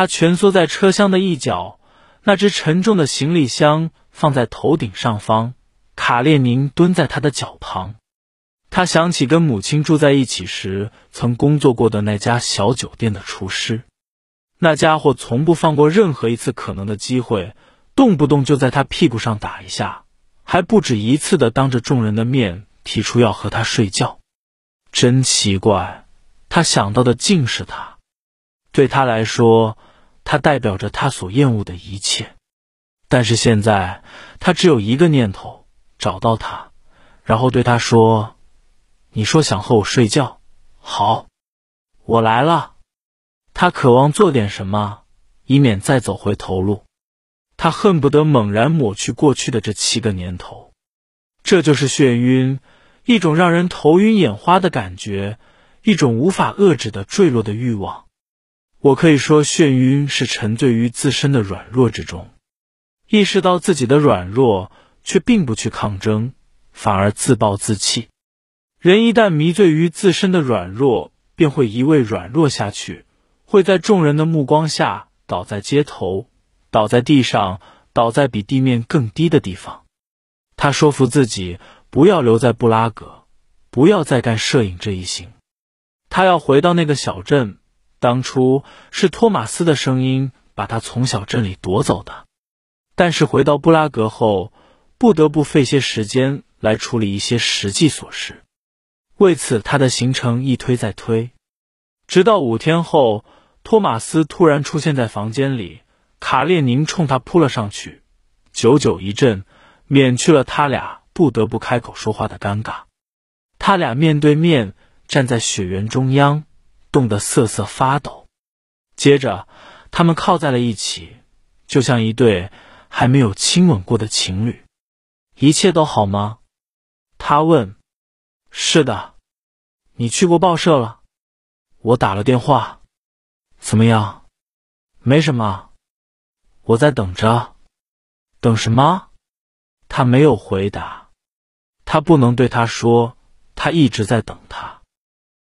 他蜷缩在车厢的一角，那只沉重的行李箱放在头顶上方。卡列宁蹲在他的脚旁。他想起跟母亲住在一起时曾工作过的那家小酒店的厨师，那家伙从不放过任何一次可能的机会，动不动就在他屁股上打一下，还不止一次的当着众人的面提出要和他睡觉。真奇怪，他想到的竟是他。对他来说，他代表着他所厌恶的一切。但是现在，他只有一个念头：找到他，然后对他说。你说想和我睡觉，好，我来了。他渴望做点什么，以免再走回头路。他恨不得猛然抹去过去的这七个年头。这就是眩晕，一种让人头晕眼花的感觉，一种无法遏制的坠落的欲望。我可以说，眩晕是沉醉于自身的软弱之中，意识到自己的软弱，却并不去抗争，反而自暴自弃。人一旦迷醉于自身的软弱，便会一味软弱下去，会在众人的目光下倒在街头，倒在地上，倒在比地面更低的地方。他说服自己不要留在布拉格，不要再干摄影这一行。他要回到那个小镇。当初是托马斯的声音把他从小镇里夺走的，但是回到布拉格后，不得不费些时间来处理一些实际琐事。为此，他的行程一推再推，直到五天后，托马斯突然出现在房间里。卡列宁冲他扑了上去，久久一阵，免去了他俩不得不开口说话的尴尬。他俩面对面站在雪原中央，冻得瑟瑟发抖。接着，他们靠在了一起，就像一对还没有亲吻过的情侣。一切都好吗？他问。是的，你去过报社了。我打了电话，怎么样？没什么，我在等着。等什么？他没有回答。他不能对他说，他一直在等他。